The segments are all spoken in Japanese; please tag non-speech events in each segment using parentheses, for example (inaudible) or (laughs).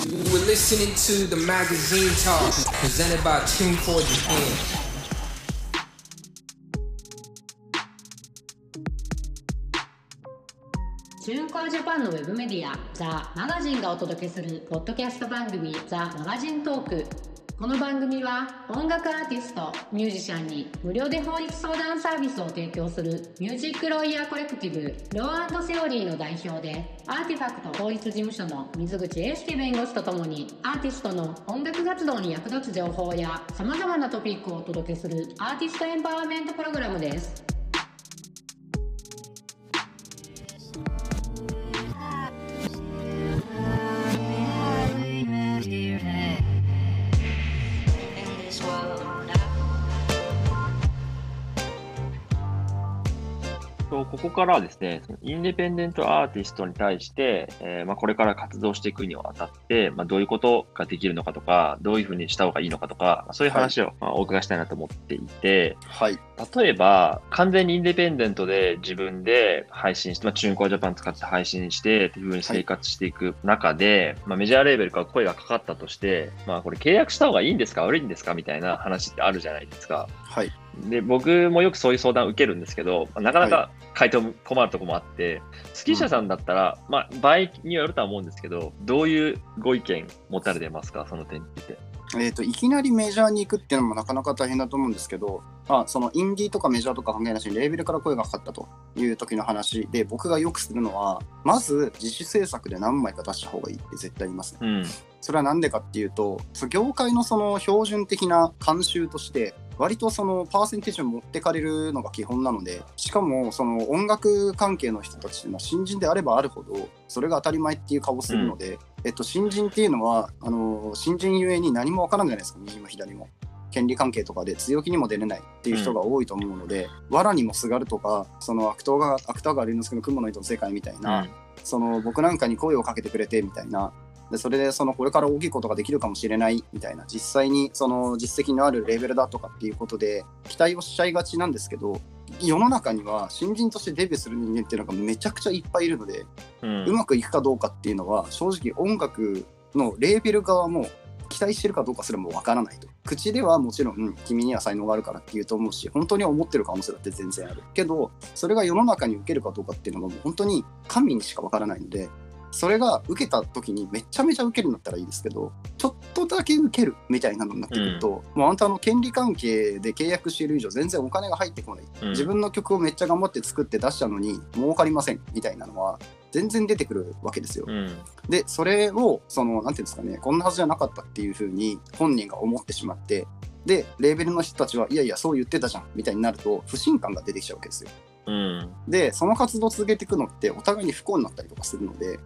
We're listening to the magazine talk presented by Tune for Japan. チューンコアジャパンのウェブメディアザ・マガジンがお届けするポッドキャスト番組ザ・マガジントークこの番組は音楽アーティストミュージシャンに無料で法律相談サービスを提供するミュージックロイヤーコレクティブローセオリーの代表でアーティファクト法律事務所の水口英介弁護士とともにアーティストの音楽活動に役立つ情報や様々なトピックをお届けするアーティストエンパワーメントプログラムです。ここからはですね、インディペンデントアーティストに対して、えーまあ、これから活動していくにあたって、まあ、どういうことができるのかとか、どういうふうにした方がいいのかとか、まあそういう話をまあお伺いしたいなと思っていて、はい。例えば、完全にインディペンデントで自分で配信して、まあ、チューンコアジャパン使って配信して、っていうふうに生活していく中で、まあ、メジャーレーベルから声がかかったとして、まあ、これ契約した方がいいんですか？悪いんですか？みたいな話ってあるじゃないですか。はい。で、僕もよくそういう相談を受けるんですけど、まあなかなか回答も困るところもあって、月社さんだったら、まあ、場合によるとは思うんですけど、どういうご意見持たれてますか、その点について。えー、といきなりメジャーに行くっていうのもなかなか大変だと思うんですけど、まあ、そのインディーとかメジャーとか関係なしにレーベルから声がかかったという時の話で僕がよくするのはまず自主制作で何枚か出した方がいいって絶対言いますね。うん。それは何でかっていうと業界のその標準的な慣習として割とそのパーセンテージを持ってかれるのが基本なのでしかもその音楽関係の人たちのは新人であればあるほどそれが当たり前っていう顔をするので、えっと、新人っていうのはあの新人ゆえに何もわからんじゃないですか右も左も。権利関係とかで強気にも出れないっていう人が多いと思うので、藁にもすがるとかその悪党が悪党が龍之介の雲の糸の世界みたいな、その僕なんかに声をかけてくれてみたいなでそれでそのこれから大きいことができるかもしれないみたいな実際にその実績のあるレベルだとかっていうことで期待をしちゃいがちなんですけど世の中には新人としてデビューする人間っていうのがめちゃくちゃいっぱいいるので、うん。うまくいくかどうかっていうのは正直音楽のレーベル側も期待してるかどうかすらもわからないと口ではもちろん、うん君には才能があるからって言うと思うし本当に思ってる可能性だって全然あるけどそれが世の中に受けるかどうかっていうのがもう本当に神にしかわからないのでそれが受けた時にめちゃめちゃ受けるんだったらいいですけどちょっとだけ受けるみたいなのになってくると、もうあんたの権利関係で契約している以上全然お金が入ってこないうん自分の曲をめっちゃ頑張って作って出したのに儲かりませんみたいなのは全然出てくるわけですよ。うん。でそれをそのなんていうんですかねこんなはずじゃなかったっていうふうに本人が思ってしまってでレーベルの人たちはいやいやそう言ってたじゃんみたいになると不信感が出てきちゃうわけですよ。うん。でその活動を続けていくのってお互いに不幸になったりとかするので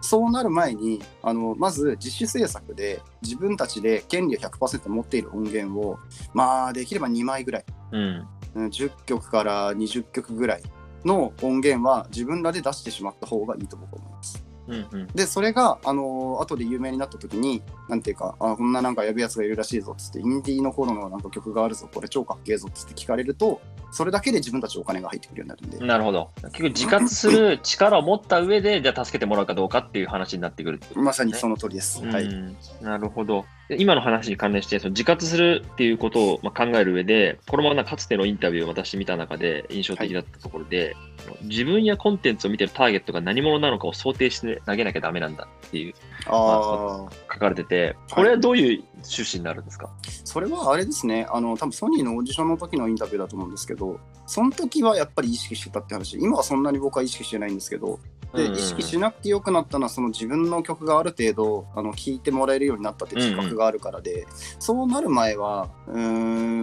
そうなる前にあのまず自主制作で自分たちで権利を100%持っている音源をまあできれば2枚ぐらいうん。うん10曲から20曲ぐらいの音源は自分らで出してしまった方がいいと僕は思います。うん。うん。でそれが、あのー後で有名になった時になんていうかあこんななんかやぶやつがいるらしいぞっつってインディーの頃のなんか曲があるぞこれ超かっけえぞっつって聞かれるとそれだけで自分たちお金が入ってくるようになるんで、なるほど。結局自活する力を持った上で、じゃあ助けてもらうかどうかっていう話になってくるってねまさにその通りです。はい、うんなるほど。で今の話に関連して、その自活するっていうことをまあ考える上で、このままかつてのインタビューを私見た中で印象的だったところで、自分やコンテンツを見てるターゲットが何者なのかを想定して投げなきゃダメなんだっていうああ書かれてて、これはどういう趣旨になるんですか、それはあれですね。あの多分ソニーのオーディションの時のインタビューだと思うんですけどその時はやっぱり意識してたって話。今はそんなに僕は意識してないんですけどでうんうん意識しなくてよくなったのはその自分の曲がある程度あの聴いてもらえるようになったって自覚があるからで、そうなる前はうー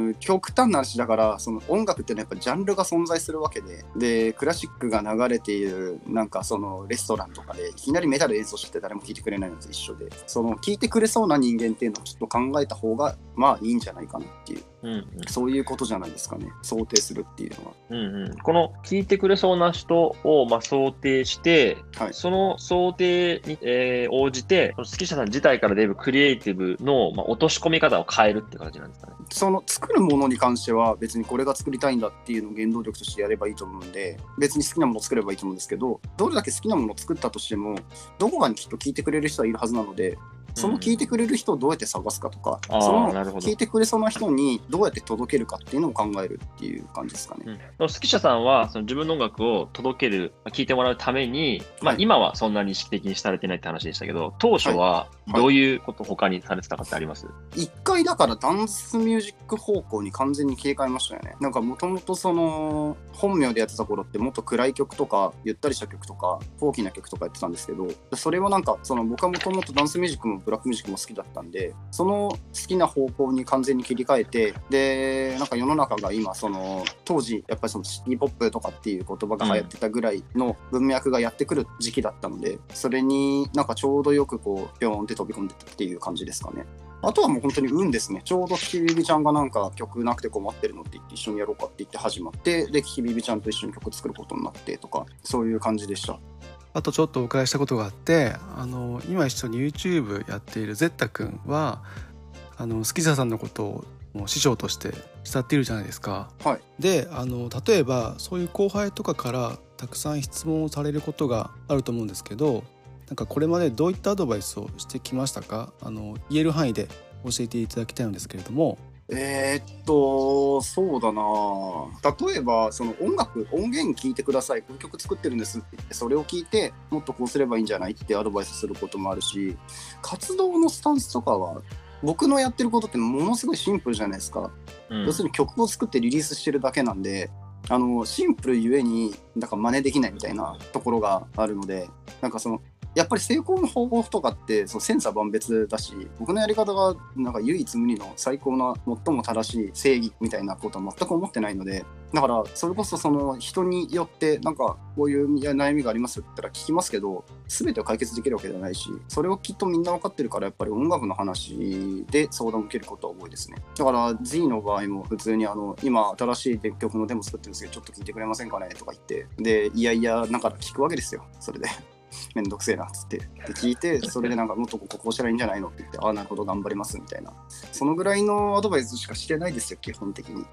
ん極端な話だからその音楽っていうのはやっぱジャンルが存在するわけででクラシックが流れているなんかそのレストランとかでいきなりメタル演奏してて誰も聴いてくれないのと一緒でその聴いてくれそうな人間っていうのをちょっと考えた方がまあいいんじゃないかなっていう。うんうん。そういうことじゃないですかね。想定するっていうのは。うんうん、この聞いてくれそうな人をまあ想定して、はい。その想定に、えー応じて、その月下さん自体から出るクリエイティブの、まあ、落とし込み方を変えるっていう形なんですかね。その作るものに関しては別にこれが作りたいんだっていうのを原動力としてやればいいと思うんで別に好きなものを作ればいいと思うんですけどどれだけ好きなものを作ったとしてもどこかにきっと聞いてくれる人はいるはずなのでその聞いてくれる人をどうやって探すかとか、あーその聞いてくれそうな人にどうやって届けるかっていうのを考えるっていう感じですかね。うん、好き者さんはその自分の音楽を届ける、聞いてもらうために、まあ、はい今はそんなに意識的にされてないって話でしたけど、当初ははい。どういうこと他にされてたかってあります、一回だからダンスミュージック方向に完全に切り替えましたよね。なんかもともとその本名でやってた頃ってもっと暗い曲とかゆったりした曲とか大きな曲とかやってたんですけどそれはなんかその僕はもともとダンスミュージックもブラックミュージックも好きだったんでその好きな方向に完全に切り替えてでなんか世の中が今その当時やっぱりそのシティポップとかっていう言葉が流行ってたぐらいの文脈がやってくる時期だったのでそれになんかちょうどよくこうピョーンって飛び込んでたっていう感じですかね。あとはもう本当に運ですね。ちょうどキキビビちゃんがなんか曲なくて困ってるのって言って一緒にやろうかって言って始まって、で、キキビビちゃんと一緒に曲作ることになってとか、そういう感じでした。あとちょっとお伺いしたことがあってあの今一緒に YouTube やっているゼッタ君はあのスキザさんのことをもう師匠として慕っているじゃないですか。はいであの例えばそういう後輩とかからたくさん質問をされることがあると思うんですけどなんかこれまでどういったアドバイスをしてきましたか？あの言える範囲で教えていただきたいんですけれども。えーっと、そうだな例えば、その音楽、音源聞いてください。この曲作ってるんですって言って、それを聞いて、もっとこうすればいいんじゃない？ってアドバイスすることもあるし、活動のスタンスとかは、僕のやってることってものすごいシンプルじゃないですか。うん要するに曲を作ってリリースしてるだけなんで、あのシンプルゆえにだから真似できないみたいなところがあるのでなんかそのやっぱり成功の方法とかってそう千差万別だし僕のやり方がなんか唯一無二の最高な最も正しい正義みたいなことは全く思ってないのでだからそれこそその人によってなんかこういう悩みがありますって言ったら聞きますけど全てを解決できるわけではないしそれをきっとみんな分かってるからやっぱり音楽の話で相談を受けることは多いですね。だから Z の場合も普通にあの今新しい曲のデモ作ってるんですけどちょっと聞いてくれませんかねとか言ってでいやいやだから聞くわけですよ。それで。めんどくせえなっつって。で (laughs) 聞いてそれでなんかもっとこここうしたらいいんじゃないのって言って (laughs) ああなるほど頑張りますみたいな。そのぐらいのアドバイスしかしてないですよ基本的に。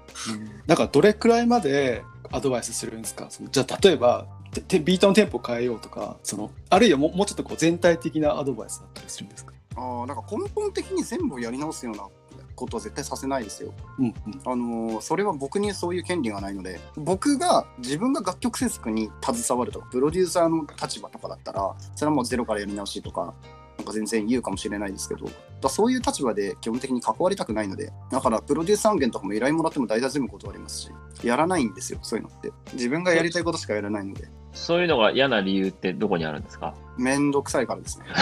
なんかどれくらいまでアドバイスするんですか？じゃあ例えばビートのテンポ変えようとかそのあるいはもうもうちょっとこう全体的なアドバイスだったりするんですか？ああなんか根本的に全部をやり直すようなことは絶対させないですよ。うんうん。あのーそれは僕にそういう権利がないので僕が自分が楽曲制作に携わるとかプロデューサーの立場とかだったらそれはもうゼロからやり直しとかなんか全然言うかもしれないですけどだそういう立場で基本的に関わりたくないのでだからプロデュース案件とかも依頼もらっても大体全部断りますしやらないんですよそういうのって。自分がやりたいことしかやらないのでそういうのが嫌な理由ってどこにあるんですか？めんどくさいからですね。(laughs)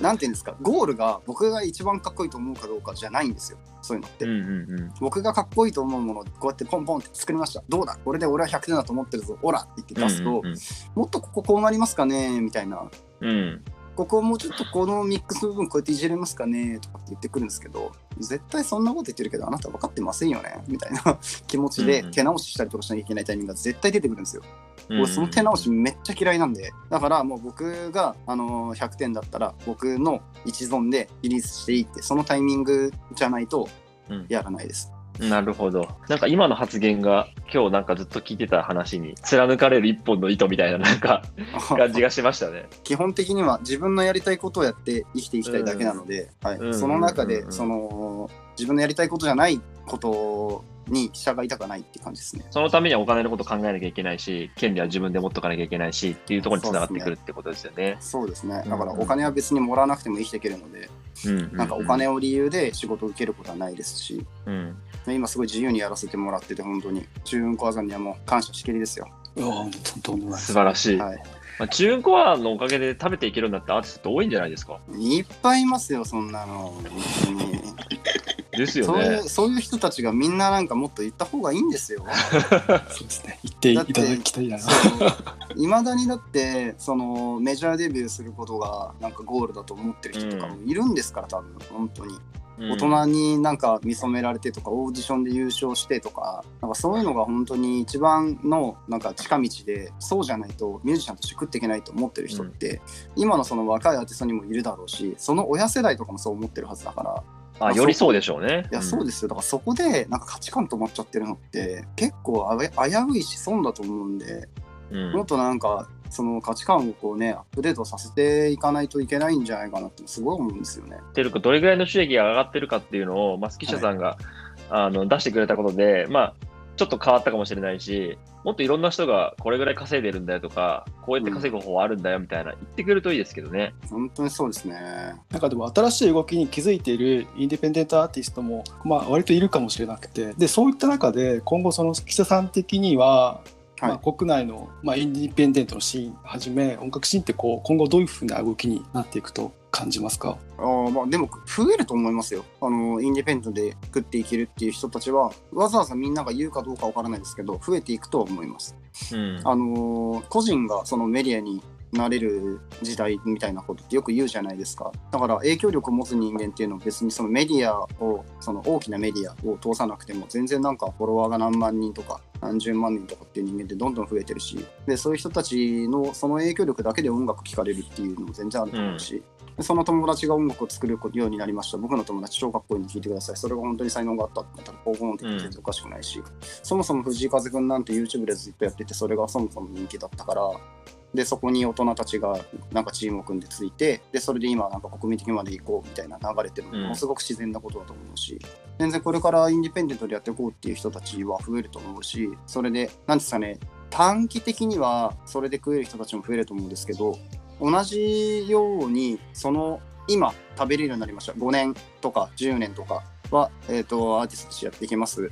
なんていうんですか、ゴールが僕が一番かっこいいと思うかどうかじゃないんですよ、そういうのって。うんうんうん。僕がかっこいいと思うものをこうやってポンポンって作りました。どうだ？これで俺は100点だと思ってるぞ。オラって言って出すと、うんうんもっとこここうなりますかね？みたいな。うん、うんここもうちょっとこのミックス部分こうやっていじれますかね？とかって言ってくるんですけど、絶対そんなこと言ってるけど、あなた分かってませんよね？みたいな気持ちでうんうん。手直ししたりとかしなきゃいけないタイミングが絶対出てくるんですよ。うん俺その手直しめっちゃ嫌いなんで。だからもう僕が、あのー100点だったら僕の一存でリリースしていいってそのタイミングじゃないとうん。やらないです。なるほど。なんか今の発言が今日なんかずっと聞いてた話に貫かれる一本の糸みたいななんか (laughs) 感じがしましたね。基本的には自分のやりたいことをやって生きていきたいだけなので、はいうんその中でうんうんうんその自分のやりたいことじゃないことに従いたくないって感じですね。そのためにはお金のこと考えなきゃいけないし、権利は自分で持っとかなきゃいけないしっていうところにつながってくるってことですよね。そうですね。うんだからお金は別にもらわなくても生きていけるので、うんなんかお金を理由で仕事を受けることはないですし、うん。今すごい自由にやらせてもらってて本当に中運小さんにはもう感謝しきりですよ。いや本当素晴らしい。はい。まあ、チューンコアのおかげで食べていけるんだってアーティストって多いんじゃないですか？いっぱいいますよ、そんなの。ですよね。そういう。そういう人たちがみんななんかもっと言った方がいいんですよ。(laughs) そうですね。言っていただきたいな。いまだにだってそのメジャーデビューすることがなんかゴールだと思ってる人とかもいるんですから、多分本当に。うん。大人になんか見初められてとかオーディションで優勝してとかなんかそういうのが本当に一番のなんか近道でそうじゃないとミュージシャンとして食っていけないと思ってる人って、今のその若いアーティストにもいるだろうしその親世代とかもそう思ってるはずだからあ、よりそうでしょうね。いや、そうですよ。だからそこで、なんか価値観止まっちゃってるのって、結構あ危ういし損だと思うんで、うん。もっとなんか、その価値観をこうね、アップデートさせていかないといけないんじゃないかなってすごい思うんですよね。てるか、どれぐらいの収益が上がってるかっていうのを、まあ、スキッシャさんが、あの出してくれたことで、まあ、ちょっと変わったかもしれないし、もっといろんな人がこれぐらい稼いでるんだよとか、こうやって稼ぐ方法あるんだよみたいな、言ってくれるといいですけどね。本当にそうですね。なんかでも新しい動きに気づいているインディペンデントアーティストも、まあ、割といるかもしれなくてでそういった中で今後その記者さん的には、はいまあ、国内の、まあ、インディペンデントのシーンはじめ音楽シーンってこう今後どういうふうな動きになっていくと感じますか？あーまあ、でも増えると思いますよ。あのインディペンデントで食っていけるっていう人たちはわざわざみんなが言うかどうかわからないですけど増えていくとは思います。うん。あのー個人がそのメディアになれる時代みたいなことってよく言うじゃないですか。だから影響力を持つ人間っていうのは別にそのメディアをその大きなメディアを通さなくても全然なんかフォロワーが何万人とか何十万人とかっていう人間ってどんどん増えてるしでそういう人たちのその影響力だけで音楽聴かれるっていうのも全然あると思うし、でその友達が音楽を作るようになりました。僕の友達超かっこいいんで聞いてください。それが本当に才能があったって言ったら高校の時全然おかしくないし、そもそも藤井風くんなんて YouTube でずっとやっててそれがそもそも人気だったからでそこに大人たちがなんかチームを組んでついてでそれで今なんか国民的まで行こうみたいな流れてるのうん。ものすごく自然なことだと思うし、全然これからインディペンデントでやっていこうっていう人たちは増えると思うしそれでなんですかね短期的にはそれで食える人たちも増えると思うんですけど同じようにその今食べれるようになりました。5年とか10年とかは、えー、とアーティストとしてやっていけます。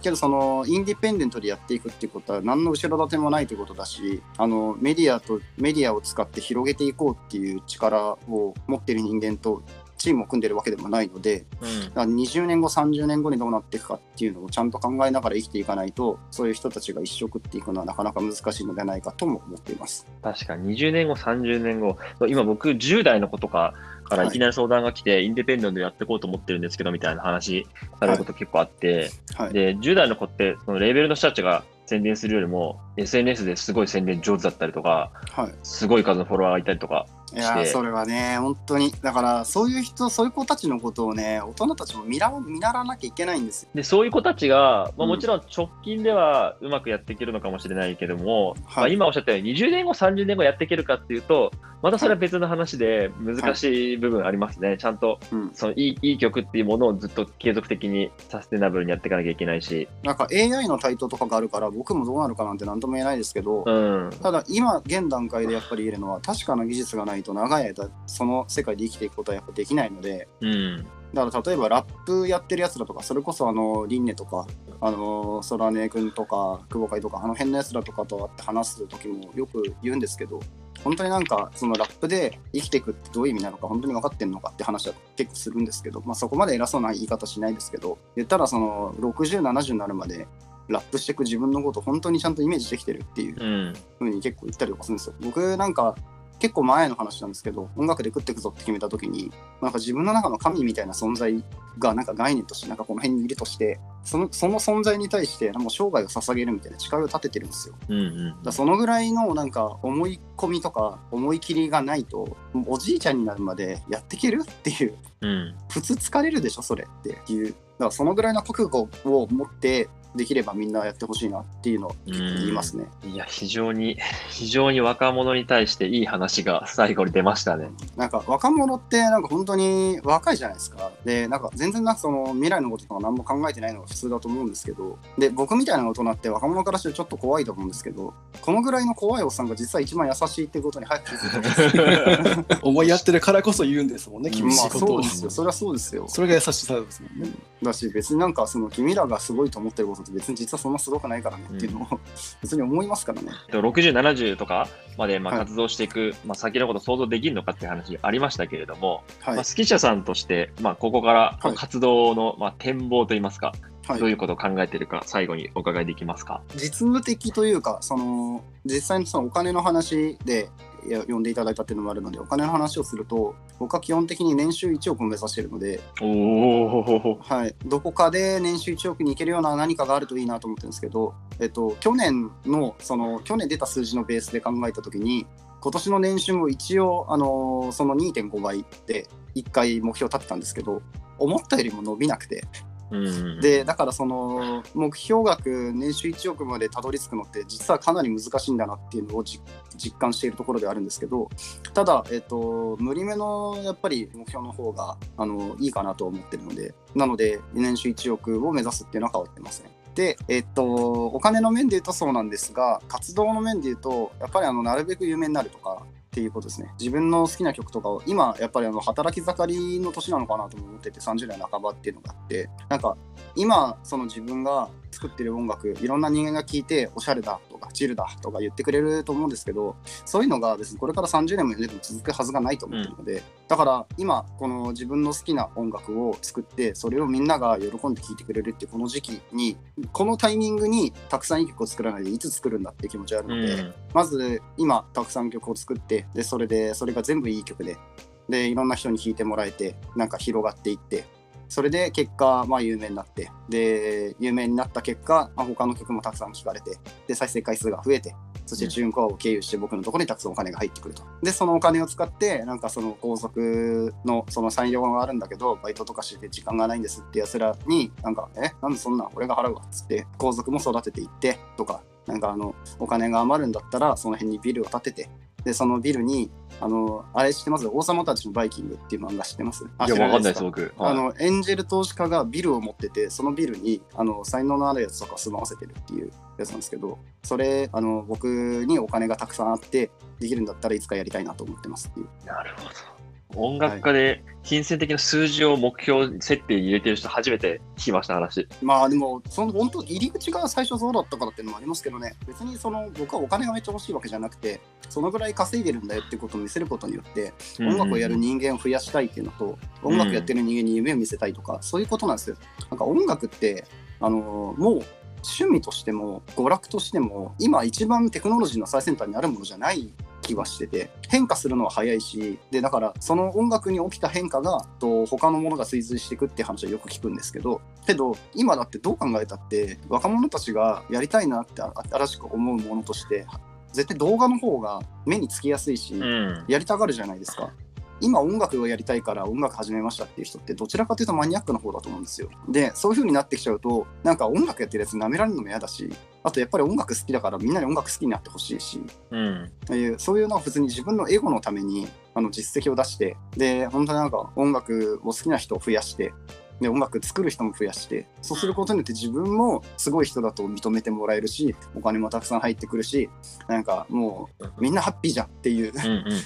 けどそのインディペンデントでやっていくっていうことは何の後ろ盾もないということだしあのメディアとメディアを使って広げていこうっていう力を持っている人間とチームを組んでるわけでもないのでうん。だから20年後30年後にどうなっていくかっていうのをちゃんと考えながら生きていかないとそういう人たちが一生食っていくのはなかなか難しいのではないかとも思っています。確かに。20年後、30年後、今僕10代の子とかからはい。いきなり相談が来て、インディペンデントでやっていこうと思ってるんですけどみたいな話されること結構あって、はい、で、10代の子って、そのレーベルの人たちが宣伝するよりも、SNS ですごい宣伝上手だったりとか、はい。すごい数のフォロワーがいたりとかいやそれはね本当に。だからそういう人そういう子たちのことをね大人たちも見ら見習わなきゃいけないんですよ。で、そういう子たちが、まあ、うん。もちろん直近ではうまくやっていけるのかもしれないけども、はい。まあ、今おっしゃったように20年後、30年後やっていけるかっていうと、またそれは別の話で難しい部分ありますね。ちゃんとうん、そのいいいい曲っていうものをずっと継続的にサステナブルにやっていかなきゃいけないし、なんか AI の台頭とかがあるから僕もどうなるかなんて何とも言えないですけど、うん、ただ今現段階でやっぱり言えるのは確かな技術がないと長い間その世界で生きていくことはやっぱできないので。うん、だから例えばラップやってるやつらとかそれこそあのリンネとかあのソラネ君とか久保海とかあの辺のやつらとかと会って話す時もよく言うんですけど本当になんかそのラップで生きていくってどういう意味なのか本当に分かってんのかって話は結構するんですけど、まあ、そこまで偉そうな言い方しないですけど言ったらその6070になるまでラップしていく自分のこと本当にちゃんとイメージできてるっていううん、ふうに結構言ったりとかするんですよ。僕なんか結構前の話なんですけど音楽で食っていくぞって決めた時になんか自分の中の神みたいな存在がなんか概念としてなんかこの辺にいるとしてそのその存在に対してもう生涯を捧げるみたいな誓いを立ててるんですよ。うん、うん。らそのぐらいのなんか思い込みとか思い切りがないとおじいちゃんになるまでやっていけるっていううん、普通疲れるでしょそれっていう。だからそのぐらいの覚悟を持ってできればみんなやってほしいなっていうのを言いますね。いや、非常に、(laughs) 非常に若者に対していい話が最後に出ましたね。なんか若者ってなんか本当に若いじゃないですか。で、なんか全然なんかその未来のこととか何も考えてないのが普通だと思うんですけど、で、僕みたいな大人って若者からしてちょっと怖いと思うんですけど、このぐらいの怖いおっさんが実は一番優しいってことに早く気づいて (laughs) (laughs) 思いやってるからこそ言うんですもんね厳しまあいことを、そうですよ。それはそうですよ。それが優しさですもんねだし別になんかその君らがすごいと思ってることって別に実はそんなすごくないからねっていうのを、別に思いますからね。で60、70とかまでまあはい活動していく、まあ、先のこと想像できるのかっていう話ありましたけれども、はいまあ、。スキッシャさんとして、まあ、ここからはい活動の、まあ、展望といいますか、はいどういうことを考えているか、最後にお伺いできますか？実務的というかその実際にそのお金の話で呼んでいただいたっていうのもあるのでお金の話をすると僕は基本的に年収1億を目指しているので、はい、どこかで年収1億に行けるような何かがあるといいなと思ってるんですけど、えっと、去年のその去年出た数字のベースで考えた時に今年の年収も一応、あのーその2.5倍で1回目標立ってたんですけど思ったよりも伸びなくてでだからその目標額年収1億までたどり着くのって実はかなり難しいんだなっていうのを実感しているところではあるんですけどただ、えっと、無理めのやっぱり目標の方があのいいかなと思ってるのでなので年収1億を目指すっていうのは変わってません。で、えっと、お金の面で言うとそうなんですが活動の面で言うとやっぱりあのなるべく有名になるとかっていうことですね。自分の好きな曲とかを、今、やっぱりあの働き盛りの年なのかなと思ってて、30代半ばっていうのがあって、なんか、今、その自分が作ってる音楽、いろんな人間が聴いて、おしゃれだとか、チルだとか言ってくれると思うんですけど、そういうのが別にこれから30年も40年も続くはずがないと思ってるので、うん、だから今、この自分の好きな音楽を作って、それをみんなが喜んで聴いてくれるってこの時期に、このタイミングにたくさんいい曲を作らないで、いつ作るんだって気持ちがあるので、うん、まず今、たくさん曲を作って、で、それで、それが全部いい曲で、で、いろんな人に聴いてもらえて、なんか広がっていって、それで結果、まあ、有名になって。で有名になった結果、まあ、他の曲もたくさん聴かれて。で再生回数が増えて。そして中古を経由して僕のところにたくさんお金が入ってくると。で、そのお金を使って、なんかその皇族のその産業があるんだけど、バイトとかして時間がないんですってやつらに、なんか、え、なんでそんな俺が払うわっつって、皇族も育てていってとか、なんかあの、お金が余るんだったら、その辺にビルを建てて、で、そのビルに、あの、あれ知ってます？王様たちのバイキングっていう漫画知ってます？いや、わかんないです、僕。はい、あの、エンジェル投資家がビルを持ってて、そのビルに、あの、才能のあるやつとか住まわせてるっていうやつなんですけど、それ、あの、僕にお金がたくさんあって、できるんだったらいつかやりたいなと思ってますっていう。なるほど。音楽家で金銭的な数字を目標設定に入れてる人初めて聞きました話。まあでもその本当入り口が最初そうだったからっていうのもありますけどね。別にその僕はお金がめっちゃ欲しいわけじゃなくてそのぐらい稼いでるんだよってことを見せることによって音楽をやる人間を増やしたいっていうのと、音楽やってる人間に夢を見せたいとか、そういうことなんですよ。なんか音楽ってあのもう趣味としても娯楽としても今一番テクノロジーの最先端にあるものじゃない気はしてて変化するのは早いしでだからその音楽に起きた変化がと他のものが追随していくって話はよく聞くんですけどけど今だってどう考えたって若者たちがやりたいなって新しく思うものとして絶対動画の方が目につきやすいし、うん、やりたがるじゃないですか。今音楽をやりたいから音楽始めましたっていう人ってどちらかというとマニアックな方だと思うんですよ。で、そういう風になってきちゃうと、なんか音楽やってるやつ舐められるのも嫌だし、あとやっぱり音楽好きだからみんなに音楽好きになってほしいし、うん、そういうのは普通に自分のエゴのためにあの実績を出して、で、本当になんか音楽を好きな人を増やして、で音楽作る人も増やしてそうすることによって自分もすごい人だと認めてもらえるしお金もたくさん入ってくるしなんかもうみんなハッピーじゃんっていう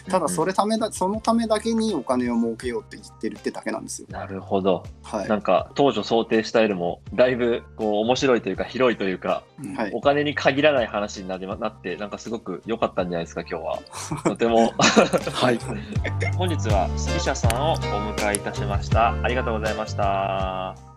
ただそれためだそのためだけにお金を儲けようって言ってるってだけなんですよ。なるほど、はい、なんか当初想定したよりもだいぶこう面白いというか広いというか、はい、お金に限らない話になりなってなんかすごく良かったんじゃないですか今日は。(laughs) とてもはい (laughs) 本日は杉社さんをお迎えいたしました。ありがとうございました。ら